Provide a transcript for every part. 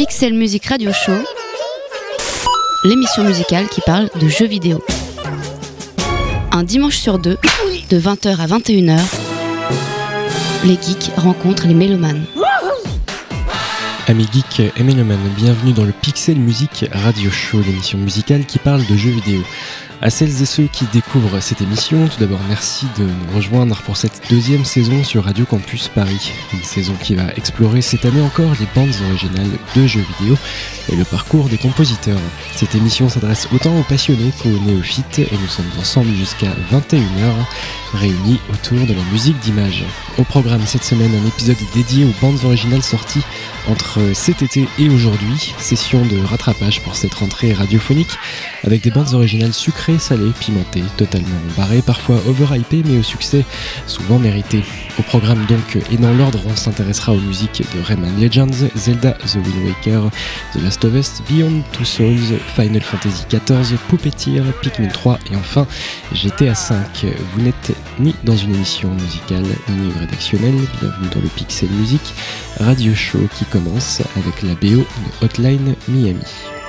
Pixel Music Radio Show, l'émission musicale qui parle de jeux vidéo. Un dimanche sur deux, de 20h à 21h, les geeks rencontrent les mélomanes. Amis geeks et mélomanes, bienvenue dans le Pixel Music Radio Show, l'émission musicale qui parle de jeux vidéo. À celles et ceux qui découvrent cette émission, tout d'abord merci de nous rejoindre pour cette deuxième saison sur Radio Campus Paris. Une saison qui va explorer cette année encore les bandes originales de jeux vidéo et le parcours des compositeurs. Cette émission s'adresse autant aux passionnés qu'aux néophytes et nous sommes ensemble jusqu'à 21h réunis autour de la musique d'image. Au programme cette semaine, un épisode dédié aux bandes originales sorties entre cet été et aujourd'hui, session de rattrapage pour cette rentrée radiophonique avec des bandes originales sucrées, salées, pimentées, totalement barrées, parfois overhypées mais au succès souvent mérité. Au programme donc et dans l'ordre, on s'intéressera aux musiques de Rayman Legends, Zelda The Wind Waker, The Last of Us, Beyond Two Souls, Final Fantasy XIV, Puppeteer, Pikmin 3 et enfin GTA 5. Vous n'êtes ni dans une émission musicale ni rédactionnelle, bienvenue dans le Pixel Music Radio Show qui commence avec la BO de Hotline Miami.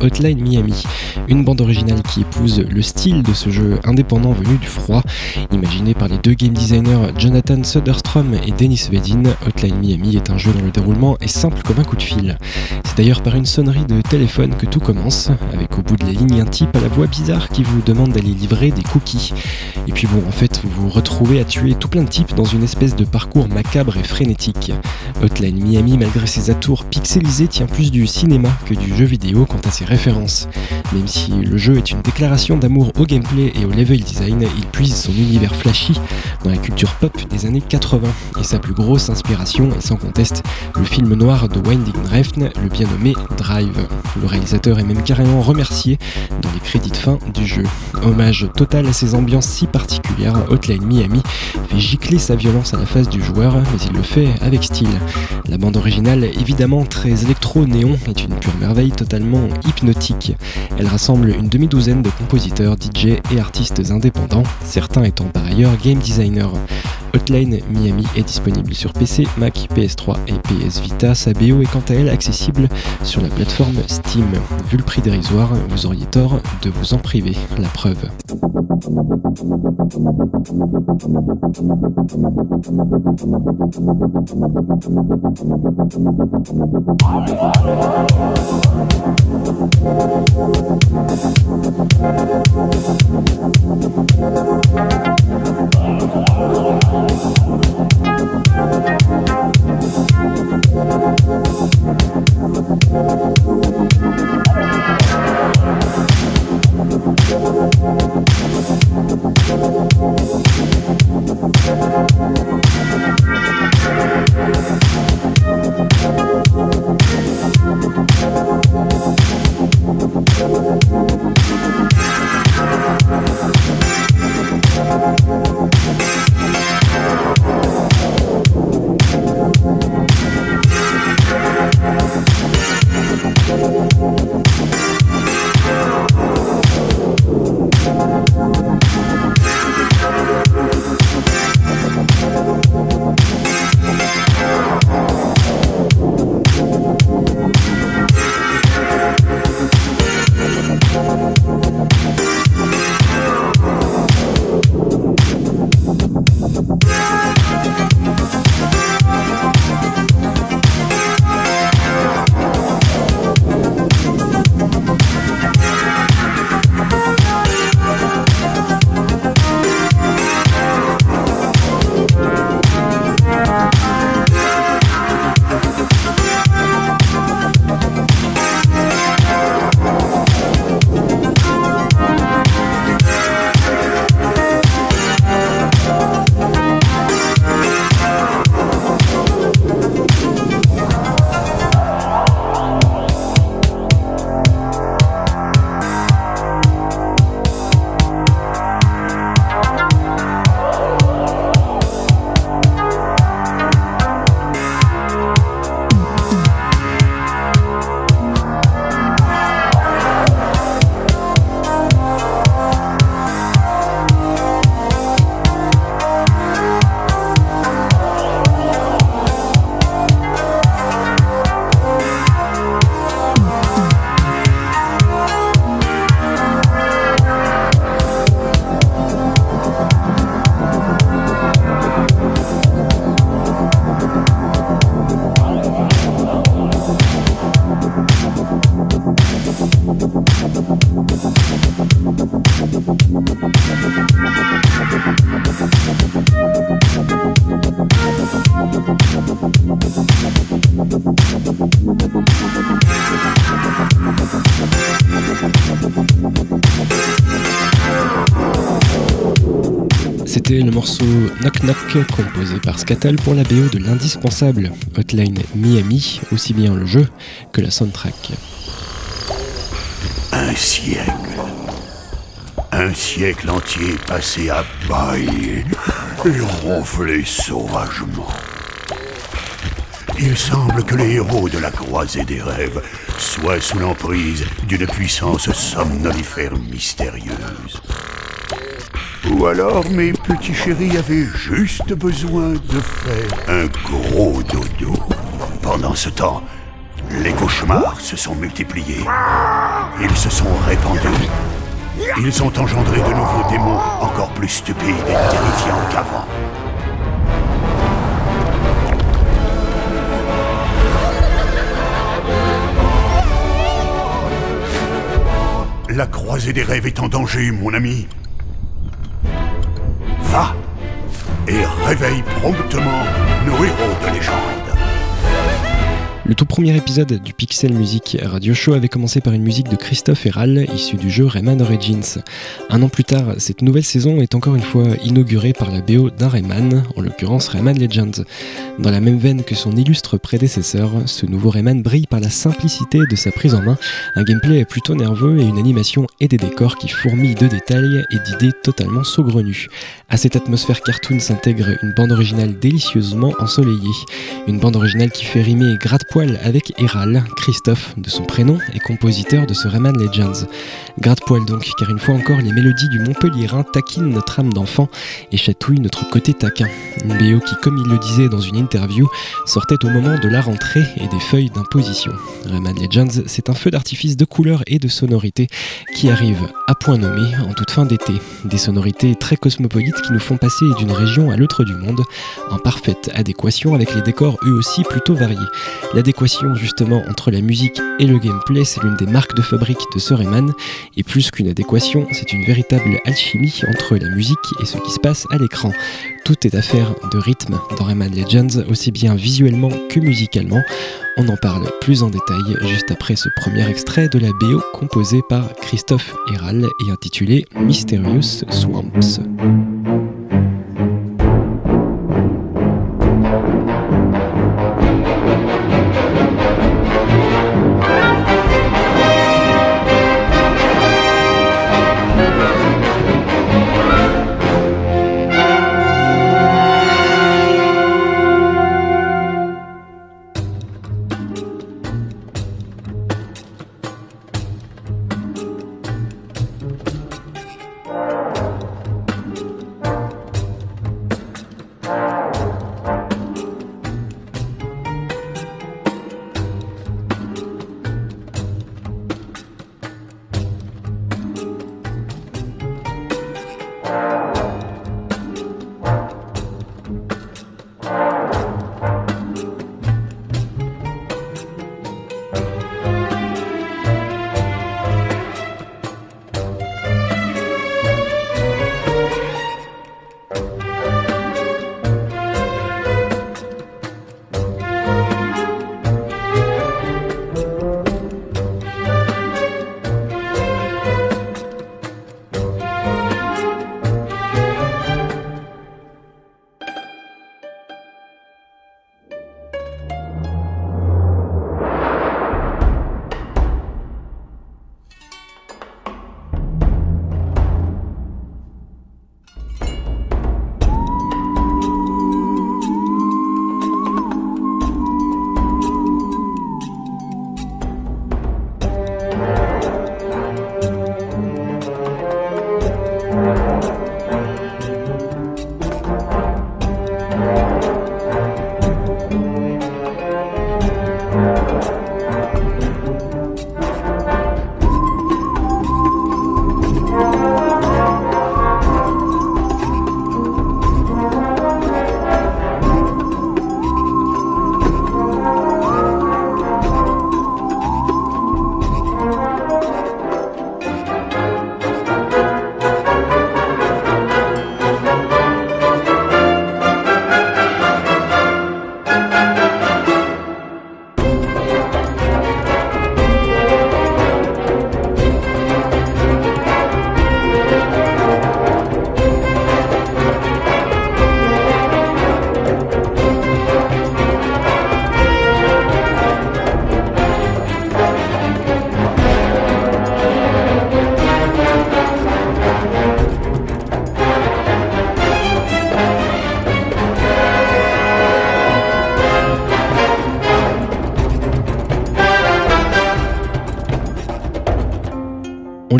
Hotline Miami, une bande originale qui épouse le style de ce jeu indépendant venu du froid, imaginé par les deux game designers Jonathan Soderstrom et Dennis Vedin. Hotline Miami est un jeu dont le déroulement est simple comme un coup de fil. D'ailleurs par une sonnerie de téléphone que tout commence, avec au bout de la ligne un type à la voix bizarre qui vous demande d'aller livrer des cookies. Et puis bon, en fait, vous vous retrouvez à tuer tout plein de types dans une espèce de parcours macabre et frénétique. Hotline Miami, malgré ses atours pixelisés, tient plus du cinéma que du jeu vidéo quant à ses références. Même si le jeu est une déclaration d'amour au gameplay et au level design, il puise son univers flashy dans la culture pop des années 80. Et sa plus grosse inspiration est sans conteste le film noir de Winding Refn, le bien nommé Drive. Le réalisateur est même carrément remercié dans les crédits de fin du jeu. Hommage total à ces ambiances si particulières, Hotline Miami fait gicler sa violence à la face du joueur, mais il le fait avec style. La bande originale, évidemment très électro-néon, est une pure merveille totalement hypnotique. Elle rassemble une demi-douzaine de compositeurs, DJ et artistes indépendants, certains étant par ailleurs game designers. Hotline Miami est disponible sur PC, Mac, PS3 et PS Vita. Sa BO est quant à elle accessible sur la plateforme Steam. Vu le prix dérisoire, vous auriez tort de vous en priver. La preuve. Thank Thank le morceau Knock Knock composé par Scatal pour la BO de l'indispensable Hotline Miami, aussi bien le jeu que la soundtrack. Un siècle. Un siècle entier passé à bailler et ronfler sauvagement. Il semble que les héros de la croisée des rêves soient sous l'emprise d'une puissance somnolifère mystérieuse. Ou alors mes petits chéris avaient juste besoin de faire un gros dodo. Pendant ce temps, les cauchemars se sont multipliés. Ils se sont répandus. Ils ont engendré de nouveaux démons encore plus stupides et terrifiants qu'avant. La croisée des rêves est en danger, mon ami. Va et réveille promptement nos héros de légende. Le tout premier épisode du Pixel Music Radio Show avait commencé par une musique de Christophe Herral, issue du jeu Rayman Origins. Un an plus tard, cette nouvelle saison est encore une fois inaugurée par la BO d'un Rayman, en l'occurrence Rayman Legends. Dans la même veine que son illustre prédécesseur, ce nouveau Rayman brille par la simplicité de sa prise en main, un gameplay plutôt nerveux et une animation et des décors qui fourmillent de détails et d'idées totalement saugrenues. À cette atmosphère cartoon s'intègre une bande originale délicieusement ensoleillée. Une bande originale qui fait rimer gratte-poil avec Héral, Christophe de son prénom et compositeur de ce Rayman Legends. Gratte-poil donc, car une fois encore, les mélodies du Montpellierin taquinent notre âme d'enfant et chatouillent notre côté taquin. Une BO qui, comme il le disait dans une interview, sortait au moment de la rentrée et des feuilles d'imposition. Rayman Legends, c'est un feu d'artifice de couleurs et de sonorités qui arrive à point nommé en toute fin d'été. Des sonorités très cosmopolites qui nous font passer d'une région à l'autre du monde, en parfaite adéquation avec les décors eux aussi plutôt variés. L'adéquation justement entre la musique et le gameplay, c'est l'une des marques de fabrique de ce Rayman, et plus qu'une adéquation, c'est une véritable alchimie entre la musique et ce qui se passe à l'écran. Tout est affaire de rythme dans Rayman Legends, aussi bien visuellement que musicalement. On en parle plus en détail juste après ce premier extrait de la BO composée par Christophe Héral et intitulé Mysterious Swamps.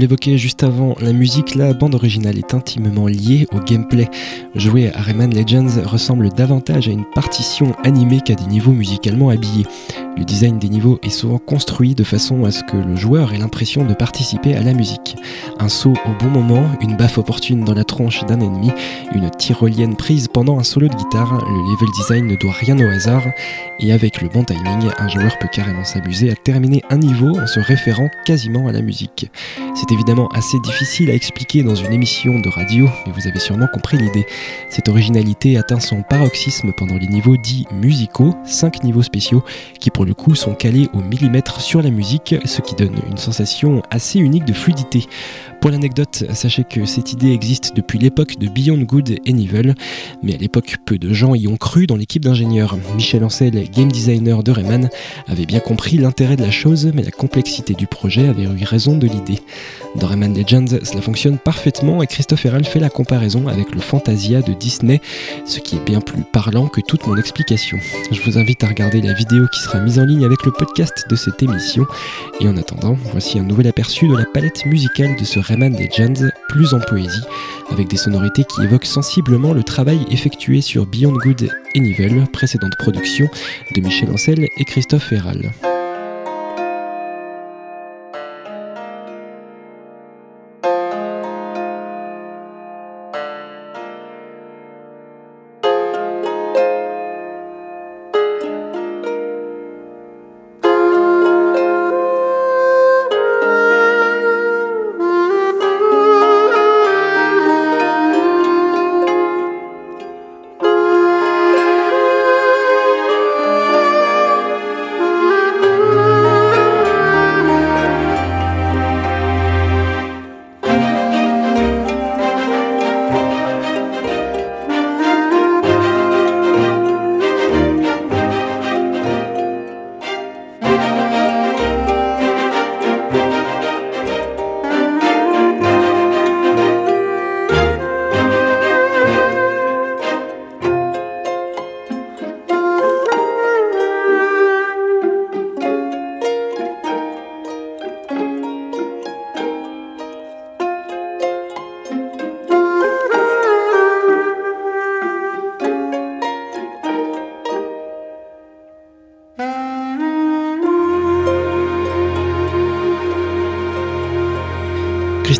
L'évoquait juste avant, la musique, la bande originale est intimement liée au gameplay. Jouer à Rayman Legends ressemble davantage à une partition animée qu'à des niveaux musicalement habillés. Le design des niveaux est souvent construit de façon à ce que le joueur ait l'impression de participer à la musique. Un saut au bon moment, une baffe opportune dans la d'un ennemi, une tyrolienne prise pendant un solo de guitare, le level design ne doit rien au hasard, et avec le bon timing, un joueur peut carrément s'amuser à terminer un niveau en se référant quasiment à la musique. C'est évidemment assez difficile à expliquer dans une émission de radio, mais vous avez sûrement compris l'idée. Cette originalité atteint son paroxysme pendant les niveaux dits musicaux, 5 niveaux spéciaux, qui pour le coup sont calés au millimètre sur la musique, ce qui donne une sensation assez unique de fluidité. Pour l'anecdote, sachez que cette idée existe depuis l'époque de Beyond Good and Evil, mais à l'époque, peu de gens y ont cru dans l'équipe d'ingénieurs. Michel Ancel, game designer de Rayman, avait bien compris l'intérêt de la chose, mais la complexité du projet avait eu raison de l'idée. Dans Rayman Legends, cela fonctionne parfaitement et Christophe Herald fait la comparaison avec le Fantasia de Disney, ce qui est bien plus parlant que toute mon explication. Je vous invite à regarder la vidéo qui sera mise en ligne avec le podcast de cette émission, et en attendant, voici un nouvel aperçu de la palette musicale de ce Rayman Legends, plus en poésie, avec des sonorités qui évoquent sensiblement le travail effectué sur Beyond Good and Evil, précédente production de Michel Ancel et Christophe Ferral.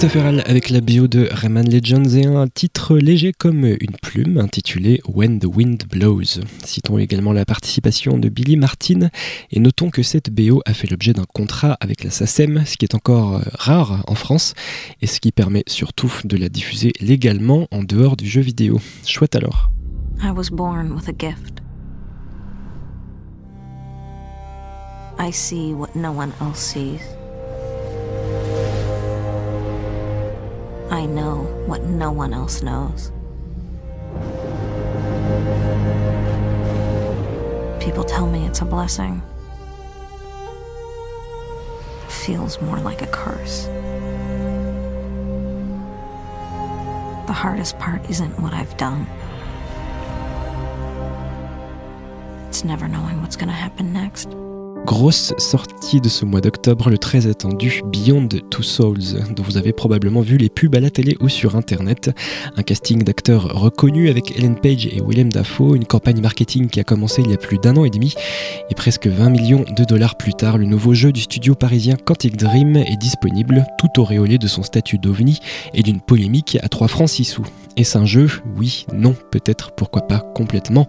Christopher avec la bio de Rayman Legends et un titre léger comme une plume intitulé When the Wind Blows. Citons également la participation de Billy Martin et notons que cette BO a fait l'objet d'un contrat avec la SACEM, ce qui est encore euh, rare en France et ce qui permet surtout de la diffuser légalement en dehors du jeu vidéo. Chouette alors. I was born with a gift. I see what no one else sees. I know what no one else knows. People tell me it's a blessing. It feels more like a curse. The hardest part isn't what I've done. It's never knowing what's gonna happen next. Grosse sortie de ce mois d'octobre, le très attendu Beyond Two Souls, dont vous avez probablement vu les pubs à la télé ou sur internet. Un casting d'acteurs reconnus avec Ellen Page et Willem Dafoe, une campagne marketing qui a commencé il y a plus d'un an et demi, et presque 20 millions de dollars plus tard, le nouveau jeu du studio parisien Quantic Dream est disponible, tout auréolé de son statut d'ovni et d'une polémique à 3 francs 6 sous. Est-ce un jeu? Oui, non, peut-être, pourquoi pas complètement.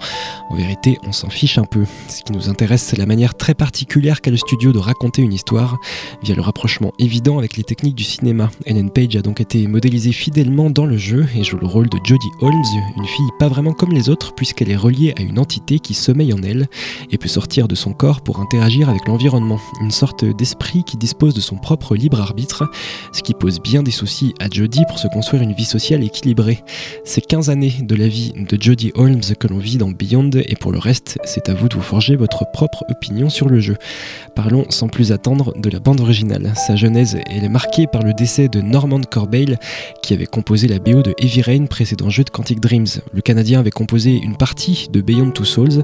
En vérité, on s'en fiche un peu. Ce qui nous intéresse, c'est la manière très particulière qu'a le studio de raconter une histoire, via le rapprochement évident avec les techniques du cinéma. Ellen Page a donc été modélisée fidèlement dans le jeu et joue le rôle de Jodie Holmes, une fille pas vraiment comme les autres puisqu'elle est reliée à une entité qui sommeille en elle et peut sortir de son corps pour interagir avec l'environnement. Une sorte d'esprit qui dispose de son propre libre arbitre, ce qui pose bien des soucis à Jodie pour se construire une vie sociale équilibrée. C'est 15 années de la vie de Jodie Holmes que l'on vit dans Beyond et pour le reste, c'est à vous de vous forger votre propre opinion sur le jeu. Parlons sans plus attendre de la bande originale. Sa genèse est marquée par le décès de Norman Corbeil qui avait composé la BO de Heavy Rain, précédent jeu de Quantic Dreams. Le Canadien avait composé une partie de Beyond Two Souls,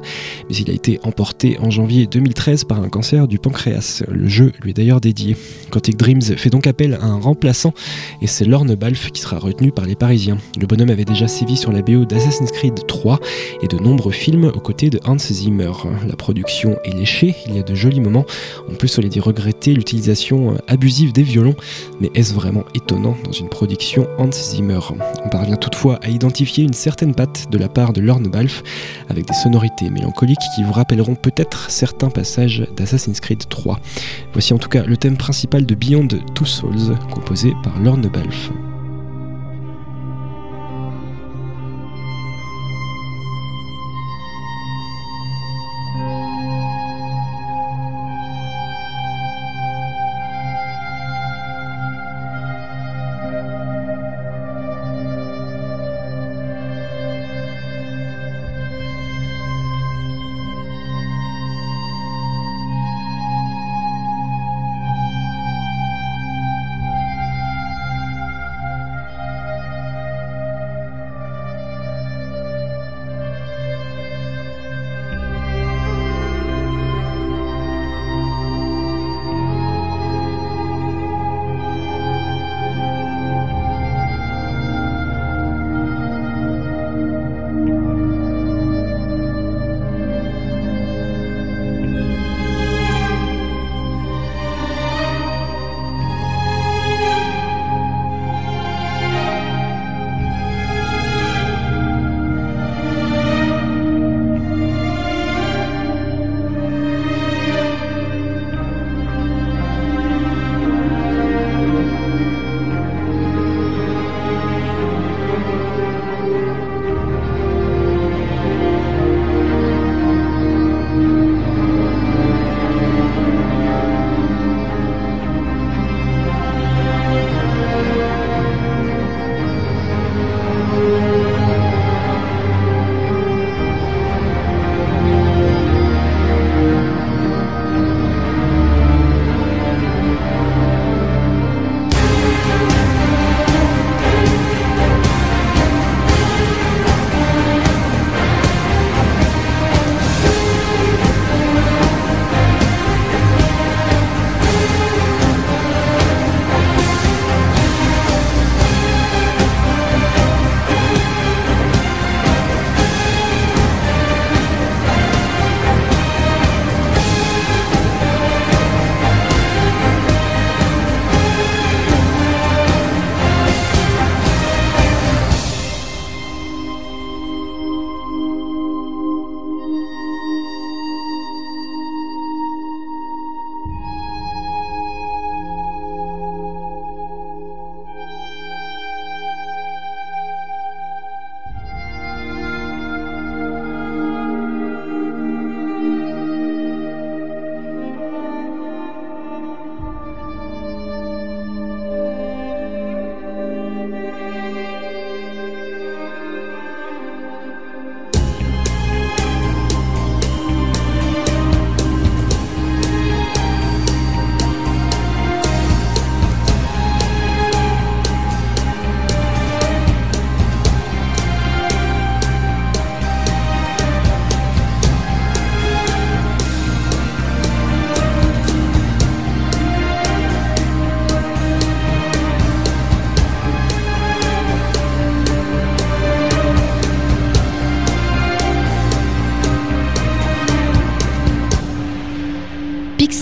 mais il a été emporté en janvier 2013 par un cancer du pancréas. Le jeu lui est d'ailleurs dédié. Quantic Dreams fait donc appel à un remplaçant et c'est Lorne Balfe qui sera retenu par les Parisiens. Le bonhomme avait déjà sévi sur la BO d'Assassin's Creed 3 et de nombreux films aux côtés de Hans Zimmer. La production est léchée, il y a de jolis moments. On peut les dire regretter l'utilisation euh, abusive des violons, mais est-ce vraiment étonnant dans une production Hans Zimmer? On parvient toutefois à identifier une certaine patte de la part de Lorne Balfe, avec des sonorités mélancoliques qui vous rappelleront peut-être certains passages d'Assassin's Creed 3. Voici en tout cas le thème principal de Beyond Two Souls, composé par Lorne Balfe.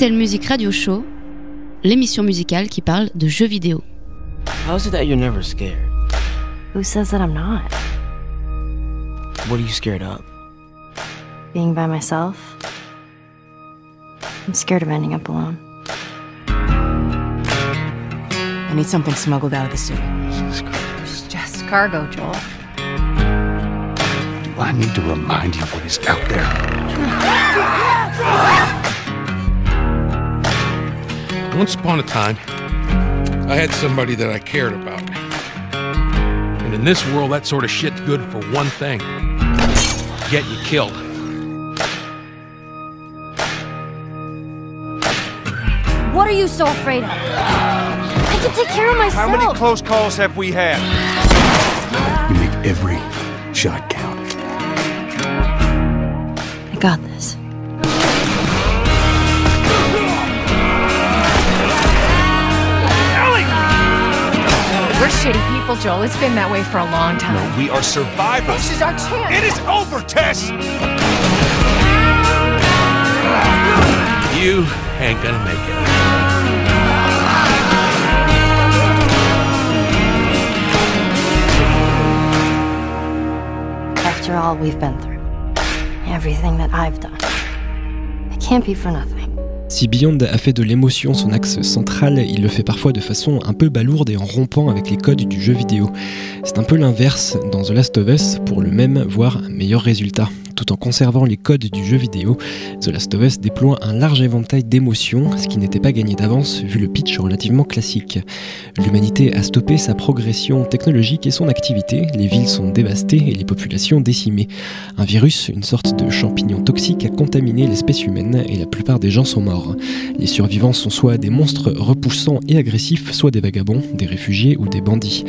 Pixel Music Radio Show, l'émission musicale qui parle de jeux vidéo. How is it that you're never scared? Who says that I'm not? What are you scared of? Being by myself? I'm scared of ending up alone. I need something smuggled out of the city. It's just cargo, Joel. Do I need to remind you what is out there? Once upon a time, I had somebody that I cared about. And in this world, that sort of shit's good for one thing get you killed. What are you so afraid of? I can take care of myself. How many close calls have we had? You make every shot count. I got this. We're shitty people, Joel. It's been that way for a long time. No, we are survivors. This is our chance. It is over, Tess! you ain't gonna make it. After all we've been through, everything that I've done, it can't be for nothing. Si Beyond a fait de l'émotion son axe central, il le fait parfois de façon un peu balourde et en rompant avec les codes du jeu vidéo. C'est un peu l'inverse dans The Last of Us pour le même, voire meilleur résultat. Tout en conservant les codes du jeu vidéo, The Last of Us déploie un large éventail d'émotions, ce qui n'était pas gagné d'avance vu le pitch relativement classique. L'humanité a stoppé sa progression technologique et son activité, les villes sont dévastées et les populations décimées. Un virus, une sorte de champignon toxique, a contaminé l'espèce humaine et la plupart des gens sont morts. Les survivants sont soit des monstres repoussants et agressifs, soit des vagabonds, des réfugiés ou des bandits.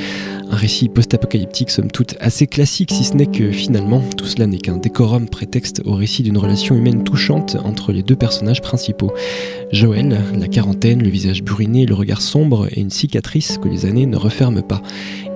Un récit post-apocalyptique somme toute assez classique si ce n'est que finalement tout cela n'est qu'un décorum prétexte au récit d'une relation humaine touchante entre les deux personnages principaux. Joël, la quarantaine, le visage buriné, le regard sombre et une cicatrice que les années ne referment pas.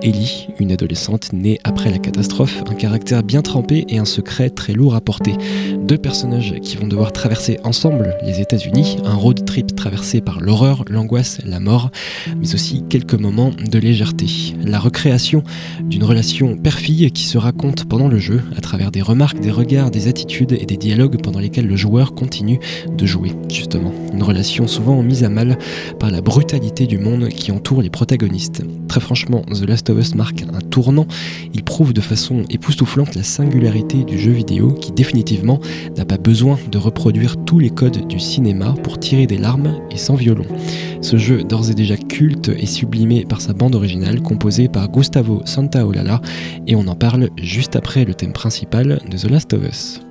Ellie, une adolescente née après la catastrophe, un caractère bien trempé et un secret très lourd à porter. Deux personnages qui vont devoir traverser ensemble les États-Unis, un road trip traversé par l'horreur, l'angoisse, la mort, mais aussi quelques moments de légèreté. La recréation d'une relation père-fille qui se raconte pendant le jeu à travers des remarques, des regards, des attitudes et des dialogues pendant lesquels le joueur continue de jouer, justement. Une relation souvent mise à mal par la brutalité du monde qui entoure les protagonistes. Très franchement, The Last of Us marque un tournant. Il prouve de façon époustouflante la singularité du jeu vidéo qui définitivement n'a pas besoin de reproduire tous les codes du cinéma pour tirer des larmes et sans violon. Ce jeu, d'ores et déjà culte, est sublimé par sa bande originale composée par Gustavo Santaolalla et on en parle juste après le thème principal de The Last of Us.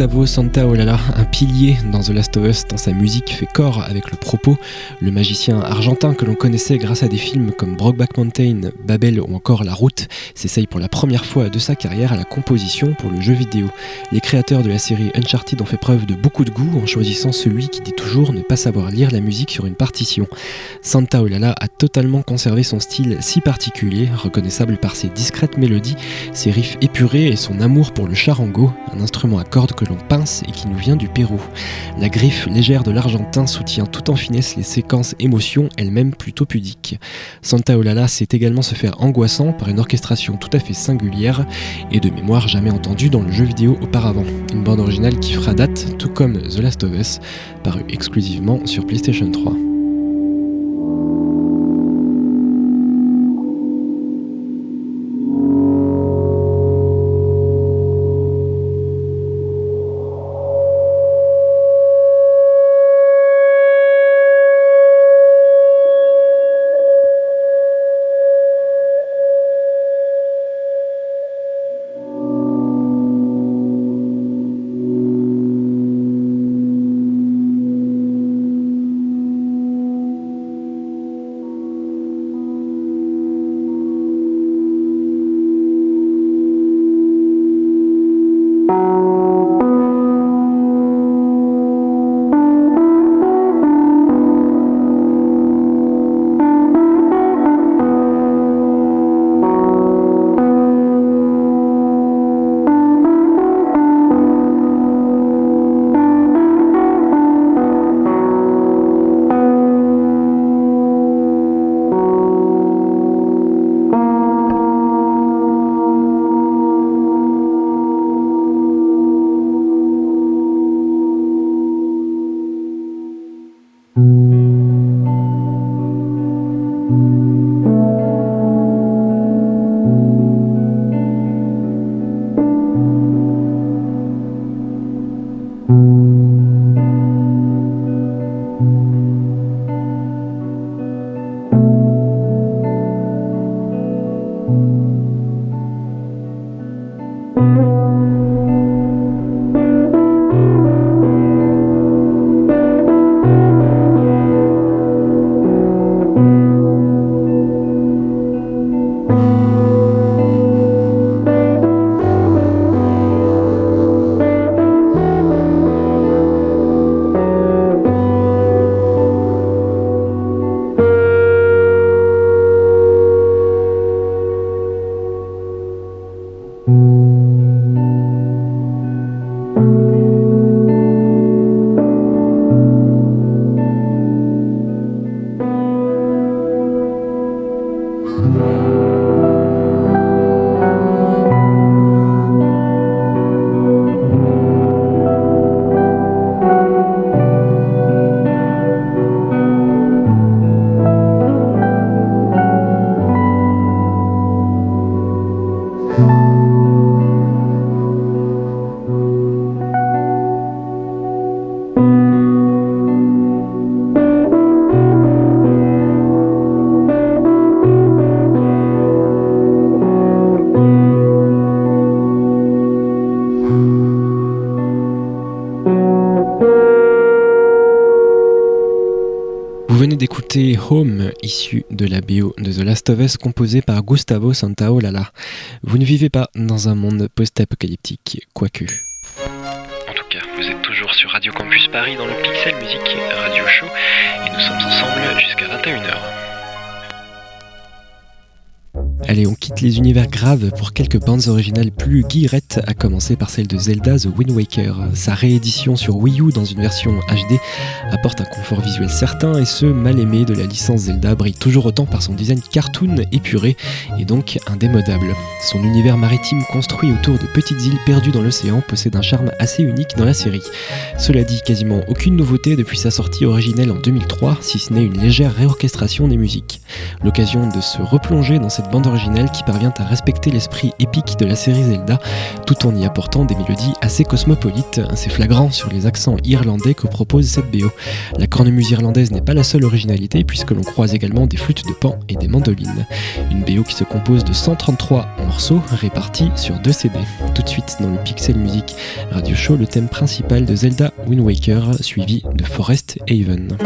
Gustavo Santaolalla, un pilier dans The Last of Us tant sa musique fait corps avec le propos, le magicien argentin que l'on connaissait grâce à des films comme Brokeback Mountain, Babel ou encore La Route, s'essaye pour la première fois de sa carrière à la composition pour le jeu vidéo. Les créateurs de la série Uncharted ont fait preuve de beaucoup de goût en choisissant celui qui dit toujours ne pas savoir lire la musique sur une partition. Santaolalla a totalement conservé son style si particulier, reconnaissable par ses discrètes mélodies, ses riffs épurés et son amour pour le charango, un instrument à cordes que l'on pince et qui nous vient du Pérou. La griffe légère de l'Argentin soutient tout en finesse les séquences émotions, elles-mêmes plutôt pudiques. Santa Olala sait également se faire angoissant par une orchestration tout à fait singulière et de mémoire jamais entendue dans le jeu vidéo auparavant. Une bande originale qui fera date, tout comme The Last of Us, paru exclusivement sur PlayStation 3. Mm-hmm. Home, issu de la BO de The Last of Us composée par Gustavo Santaolalla. Vous ne vivez pas dans un monde post-apocalyptique, quoique. En tout cas, vous êtes toujours sur Radio Campus Paris dans le Pixel Music Radio Show et nous sommes ensemble jusqu'à 21h. Allez, on quitte les univers graves pour quelques bandes originales plus guillerettes, à commencer par celle de Zelda The Wind Waker. Sa réédition sur Wii U dans une version HD apporte un confort visuel certain et ce mal aimé de la licence Zelda brille toujours autant par son design cartoon épuré et donc indémodable. Son univers maritime construit autour de petites îles perdues dans l'océan possède un charme assez unique dans la série. Cela dit, quasiment aucune nouveauté depuis sa sortie originelle en 2003, si ce n'est une légère réorchestration des musiques. L'occasion de se replonger dans cette bande originale qui parvient à respecter l'esprit épique de la série Zelda, tout en y apportant des mélodies assez cosmopolites, assez flagrant sur les accents irlandais que propose cette BO. La cornemuse irlandaise n'est pas la seule originalité puisque l'on croise également des flûtes de pan et des mandolines. Une BO qui se compose de 133 morceaux répartis sur deux CD. Tout de suite dans le Pixel Music Radio Show, le thème principal de Zelda Wind Waker suivi de Forest Haven.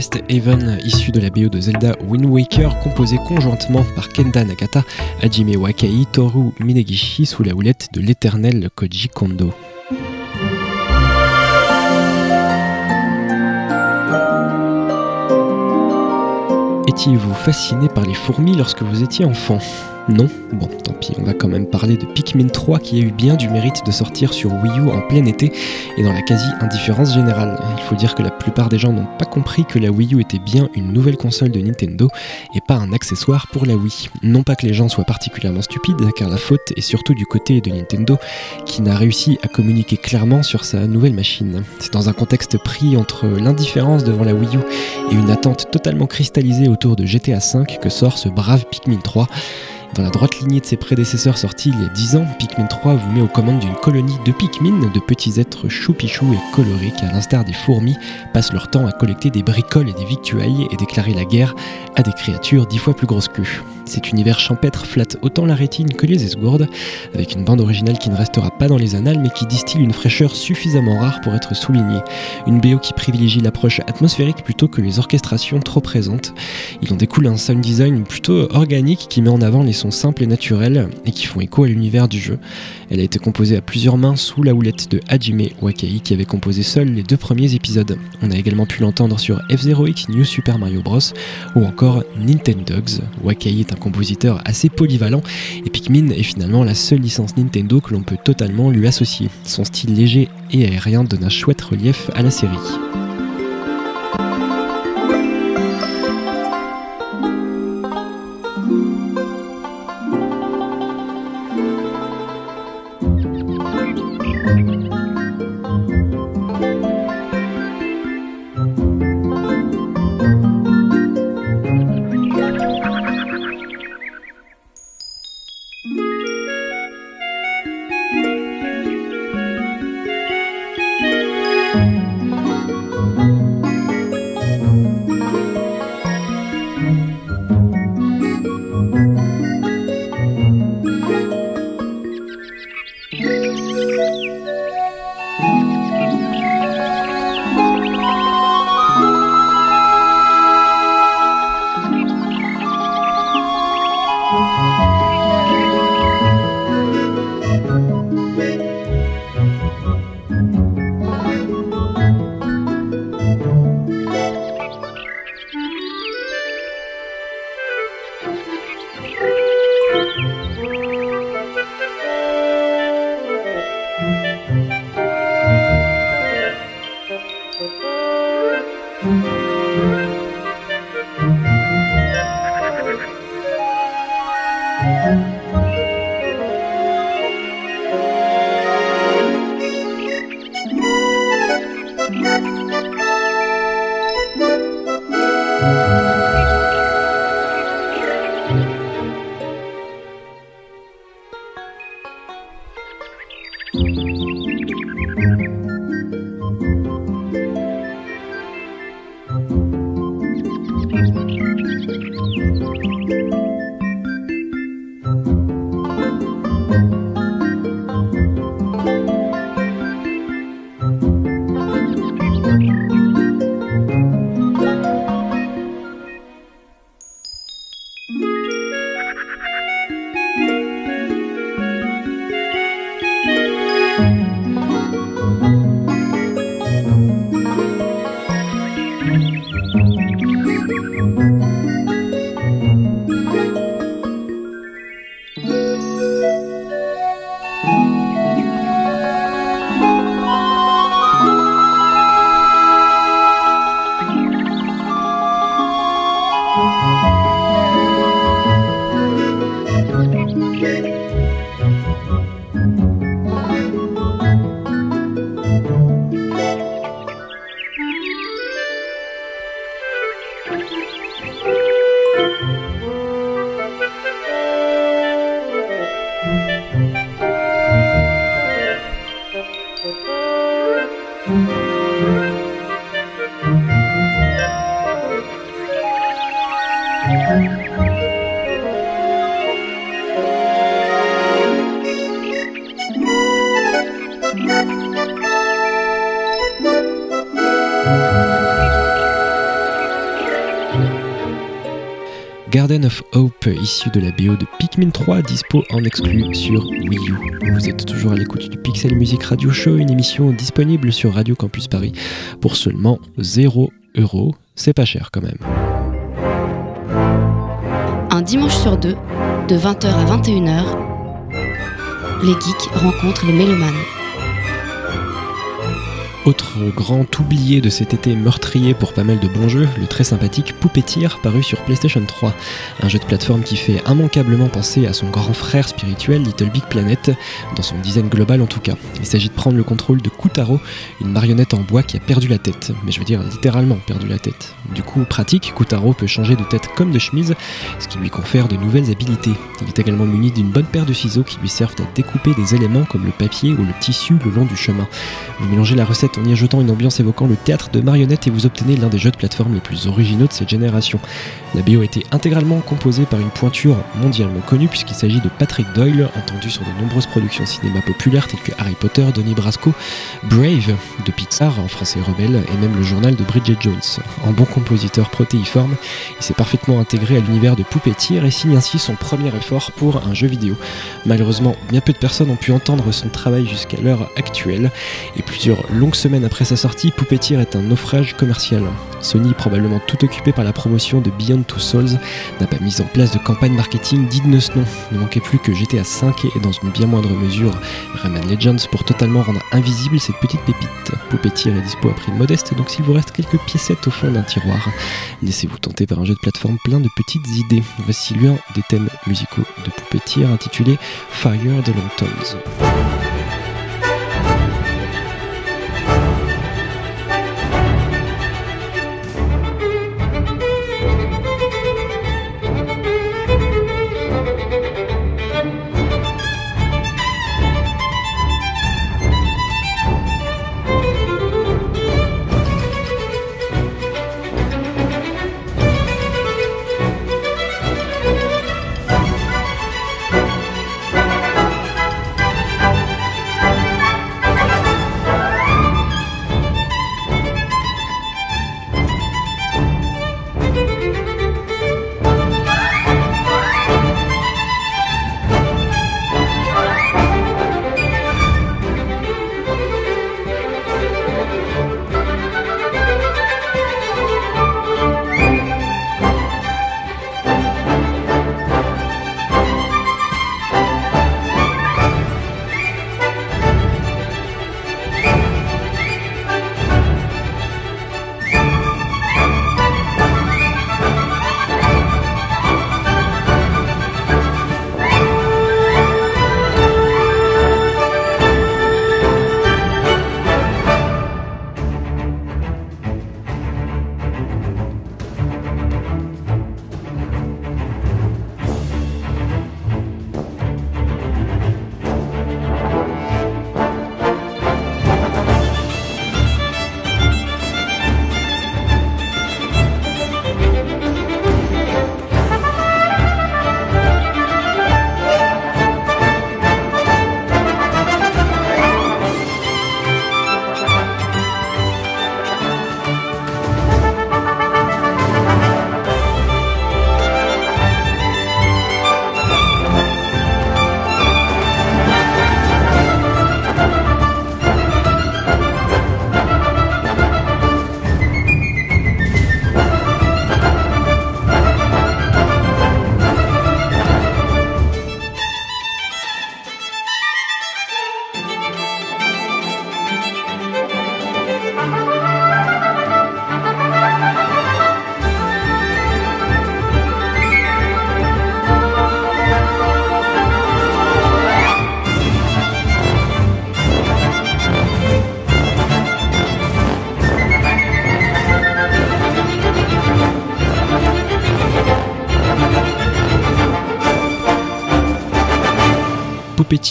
Forest Haven, issu de la BO de Zelda Wind Waker, composé conjointement par Kenda Nagata, Hajime Wakai, Toru Minegishi sous la houlette de l'éternel Koji Kondo. Étiez-vous fasciné par les fourmis lorsque vous étiez enfant? Non? Bon, tant pis, on va quand même parler de Pikmin 3 qui a eu bien du mérite de sortir sur Wii U en plein été et dans la quasi-indifférence générale. Il faut dire que la plupart des gens n'ont pas compris que la Wii U était bien une nouvelle console de Nintendo et pas un accessoire pour la Wii. Non pas que les gens soient particulièrement stupides, car la faute est surtout du côté de Nintendo qui n'a réussi à communiquer clairement sur sa nouvelle machine. C'est dans un contexte pris entre l'indifférence devant la Wii U et une attente totalement cristallisée autour de GTA V que sort ce brave Pikmin 3. Dans la droite lignée de ses prédécesseurs sortis il y a 10 ans, Pikmin 3 vous met aux commandes d'une colonie de Pikmin, de petits êtres choupichous et colorés qui, à l'instar des fourmis, passent leur temps à collecter des bricoles et des victuailles et déclarer la guerre à des créatures dix fois plus grosses qu'eux. Cet univers champêtre flatte autant la rétine que les esgourdes, avec une bande originale qui ne restera pas dans les annales mais qui distille une fraîcheur suffisamment rare pour être soulignée. Une BO qui privilégie l'approche atmosphérique plutôt que les orchestrations trop présentes. Il en découle un sound design plutôt organique qui met en avant les simples et naturels et qui font écho à l'univers du jeu. Elle a été composée à plusieurs mains sous la houlette de Hajime Wakai qui avait composé seul les deux premiers épisodes. On a également pu l'entendre sur F-Zero X New Super Mario Bros. ou encore Nintendogs. Wakai est un compositeur assez polyvalent et Pikmin est finalement la seule licence Nintendo que l'on peut totalement lui associer. Son style léger et aérien donne un chouette relief à la série. 啊。Garden of Hope, issu de la BO de Pikmin 3, dispo en exclu sur Wii U. Vous êtes toujours à l'écoute du Pixel Music Radio Show, une émission disponible sur Radio Campus Paris pour seulement 0 euros. C'est pas cher quand même. Un dimanche sur deux, de 20h à 21h, les geeks rencontrent les mélomanes. Autre grand oublié de cet été meurtrier pour pas mal de bons jeux, le très sympathique Poupétire paru sur PlayStation 3. Un jeu de plateforme qui fait immanquablement penser à son grand frère spirituel Little Big Planet, dans son design global en tout cas. Il s'agit de prendre le contrôle de Kutaro, une marionnette en bois qui a perdu la tête. Mais je veux dire littéralement perdu la tête. Du coup, pratique, Kutaro peut changer de tête comme de chemise, ce qui lui confère de nouvelles habilités. Il est également muni d'une bonne paire de ciseaux qui lui servent à découper des éléments comme le papier ou le tissu le long du chemin. Vous mélangez la recette en y ajoutant une ambiance évoquant le théâtre de marionnettes et vous obtenez l'un des jeux de plateforme les plus originaux de cette génération. La BO a été intégralement composée par une pointure mondialement connue puisqu'il s'agit de Patrick Doyle, entendu sur de nombreuses productions cinéma populaires telles que Harry Potter, Donnie Brasco, Brave de Pixar en français rebelle et même le journal de Bridget Jones. En bon compositeur protéiforme, il s'est parfaitement intégré à l'univers de Poupetier et signe ainsi son premier effort pour un jeu vidéo. Malheureusement, bien peu de personnes ont pu entendre son travail jusqu'à l'heure actuelle et plusieurs longues semaines après sa sortie, Poupetier est un naufrage commercial. Sony, probablement tout occupé par la promotion de Beyond Two Souls, n'a pas mis en place de campagne marketing digne de ce nom. Ne manquait plus que GTA V et dans une bien moindre mesure Rayman Legends pour totalement rendre invisible cette petite pépite. Poupetier est dispo à prix modeste, donc s'il vous reste quelques piécettes au fond d'un tiroir, laissez-vous tenter par un jeu de plateforme plein de petites idées. Voici l'un des thèmes musicaux de Poupetier intitulé Fire the Long Tones.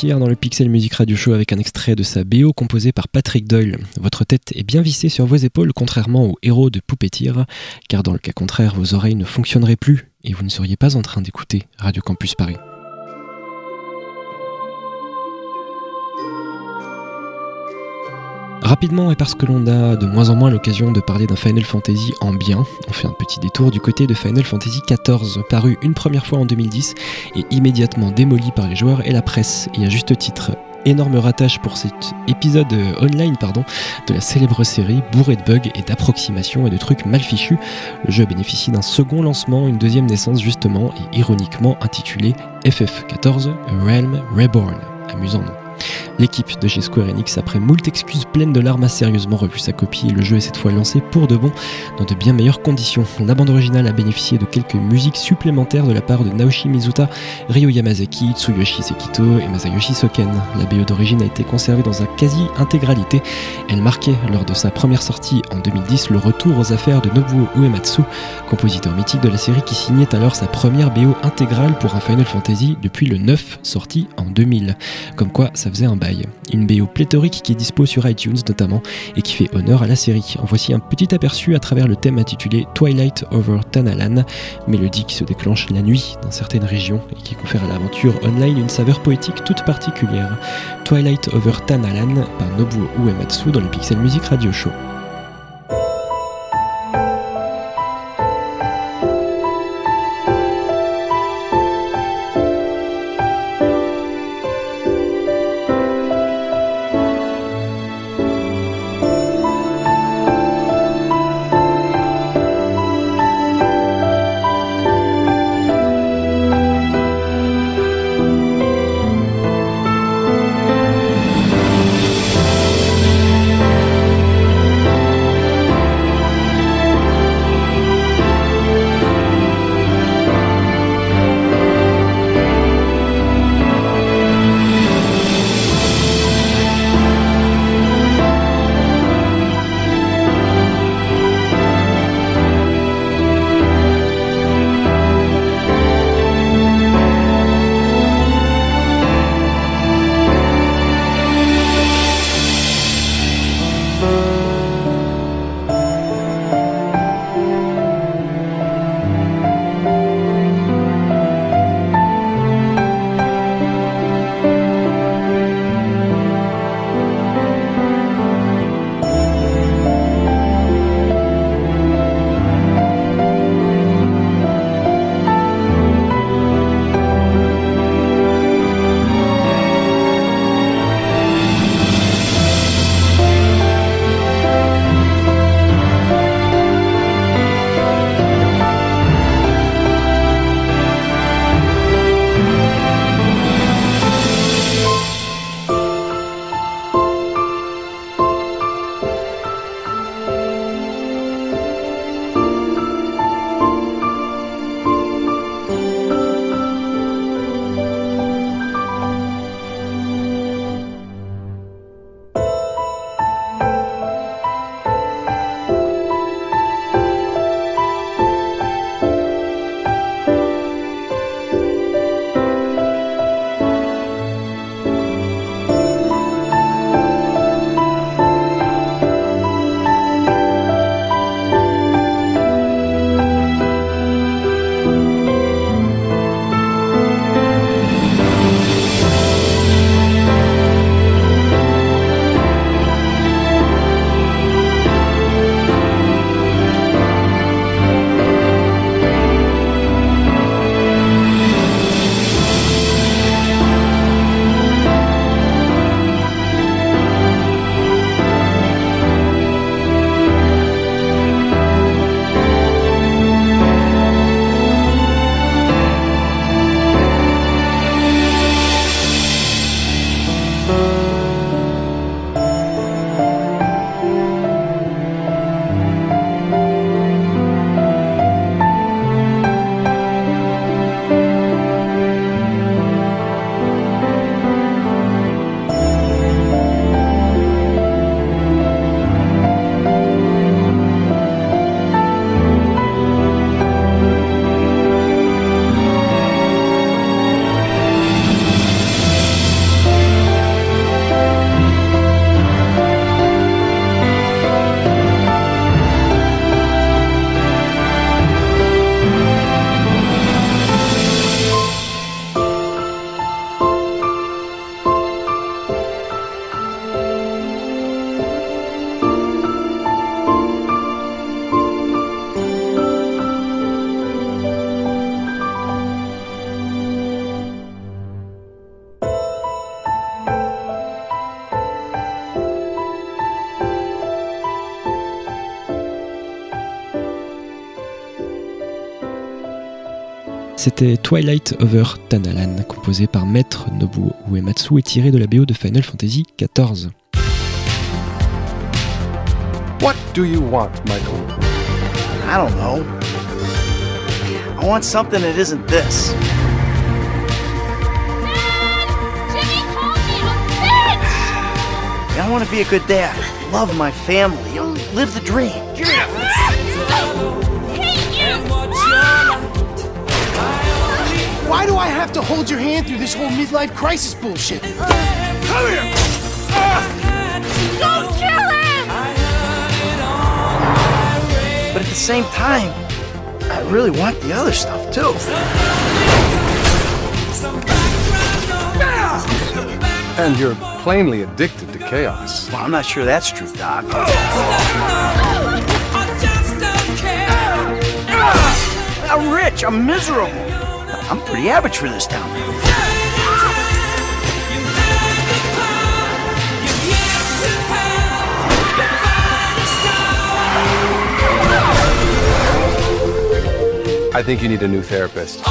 Dans le Pixel Music Radio Show avec un extrait de sa BO composé par Patrick Doyle. Votre tête est bien vissée sur vos épaules contrairement aux héros de Poupétir, car dans le cas contraire, vos oreilles ne fonctionneraient plus et vous ne seriez pas en train d'écouter Radio Campus Paris. Rapidement, et parce que l'on a de moins en moins l'occasion de parler d'un Final Fantasy en bien, on fait un petit détour du côté de Final Fantasy XIV, paru une première fois en 2010 et immédiatement démoli par les joueurs et la presse, et à juste titre. Énorme rattache pour cet épisode online pardon, de la célèbre série bourré de bugs et d'approximations et de trucs mal fichus. Le jeu bénéficie d'un second lancement, une deuxième naissance justement, et ironiquement intitulé FF14 Realm Reborn. Amusant non? L'équipe de chez Square Enix, après moult excuses pleines de larmes, a sérieusement revu sa copie et le jeu est cette fois lancé pour de bon dans de bien meilleures conditions. La bande originale a bénéficié de quelques musiques supplémentaires de la part de Naoshi Mizuta, Ryo Yamazaki, Tsuyoshi Sekito et Masayoshi Soken. La BO d'origine a été conservée dans sa quasi-intégralité. Elle marquait, lors de sa première sortie en 2010, le retour aux affaires de Nobuo Uematsu, compositeur mythique de la série qui signait alors sa première BO intégrale pour un Final Fantasy depuis le 9 sorti en 2000. Comme quoi, ça faisait un bail. Une BO pléthorique qui est dispo sur iTunes notamment et qui fait honneur à la série. En voici un petit aperçu à travers le thème intitulé Twilight over Tanalan, mélodie qui se déclenche la nuit dans certaines régions et qui confère à l'aventure online une saveur poétique toute particulière. Twilight over Tanalan par Nobuo Uematsu dans le Pixel Music Radio Show. C'était Twilight Over Tanalan, composé par Maître Nobuo Uematsu et tiré de la BO de Final Fantasy XIV. What do you want, Michael? I don't know. I want something that isn't this. I want to be a good dad, love my family, live the dream. Why do I have to hold your hand through this whole midlife crisis bullshit? Come here! Don't kill him! But at the same time, I really want the other stuff too. And you're plainly addicted to chaos. Well, I'm not sure that's true, Doc. I'm rich. I'm miserable. I'm pretty average for this town. I think you need a new therapist.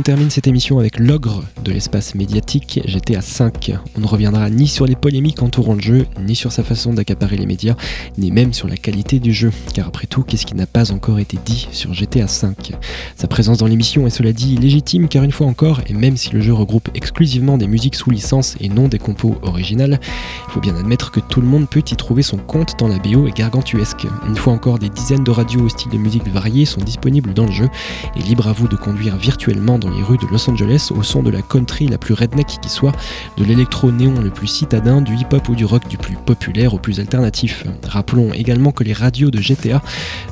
On termine cette émission avec l'ogre de l'espace médiatique GTA V. On ne reviendra ni sur les polémiques entourant le jeu, ni sur sa façon d'accaparer les médias, ni même sur la qualité du jeu. Car après tout, qu'est-ce qui n'a pas encore été dit sur GTA V? Sa présence dans l'émission est cela dit légitime car une fois encore, et même si le jeu regroupe exclusivement des musiques sous licence et non des compos originales, il faut bien admettre que tout le monde peut y trouver son compte dans la BO est gargantuesque. Une fois encore, des dizaines de radios au style de musique variés sont disponibles dans le jeu, et libre à vous de conduire virtuellement dans les rues de Los Angeles au son de la country la plus redneck qui soit, de l'électro-néon le plus citadin, du hip-hop ou du rock du plus populaire au plus alternatif. Rappelons également que les radios de GTA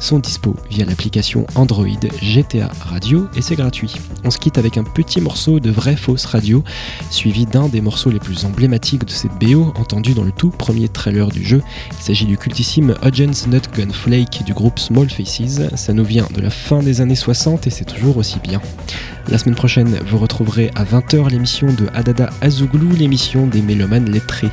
sont dispo via l'application Android GTA Radio et c'est gratuit. On se quitte avec un petit morceau de vraie fausse radio, suivi d'un des morceaux les plus emblématiques de cette BO, entendu dans le tout premier trailer du jeu. Il s'agit du cultissime Hudgens Nut Gun Flake du groupe Small Faces. Ça nous vient de la fin des années 60 et c'est toujours aussi bien. La semaine prochaine, vous retrouverez à 20h l'émission de Adada Azouglou, l'émission des mélomanes lettrés.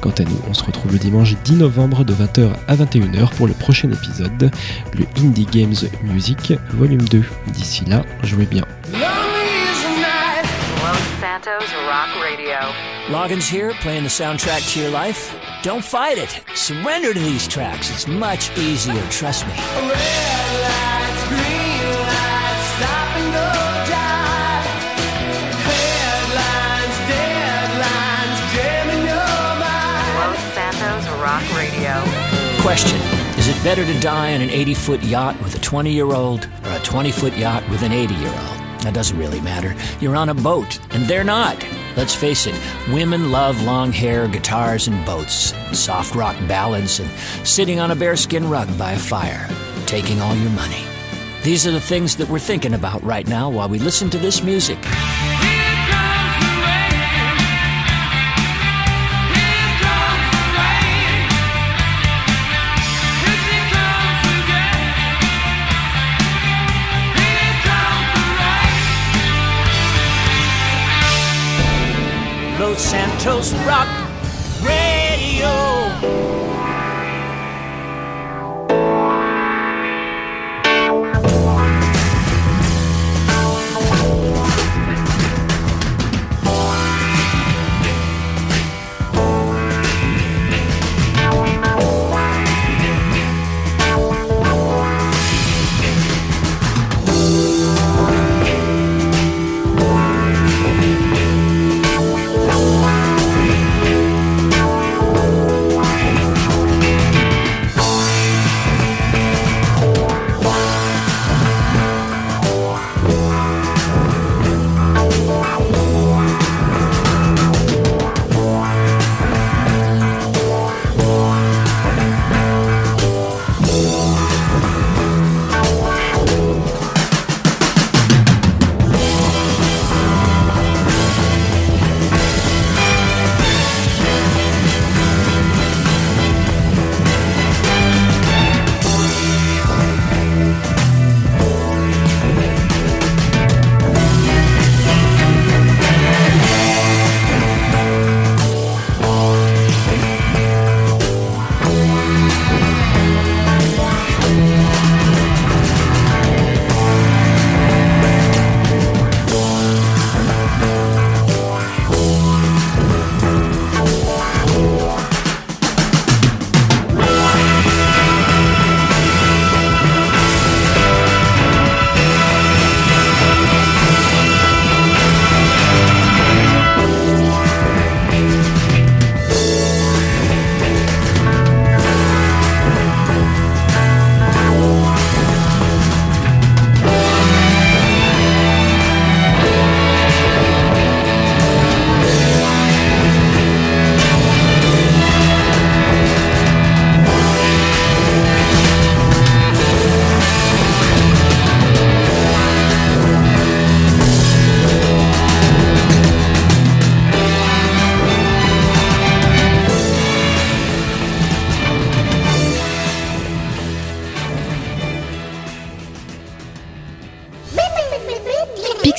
Quant à nous, on se retrouve le dimanche 10 novembre de 20h à 21h pour le prochain épisode, le Indie Games Music Volume 2. D'ici là, jouez bien. Los Santos Rock Radio. Loggins here, playing the soundtrack to your life. Don't fight it. Surrender to these tracks. It's much easier, trust me. Question Is it better to die on an 80 foot yacht with a 20 year old or a 20 foot yacht with an 80 year old? That doesn't really matter. You're on a boat, and they're not. Let's face it, women love long hair, guitars, and boats, soft rock ballads, and sitting on a bearskin rug by a fire, taking all your money. These are the things that we're thinking about right now while we listen to this music. Santos Rock Radio.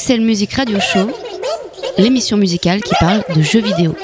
Pixel Music Radio Show, l'émission musicale qui parle de jeux vidéo.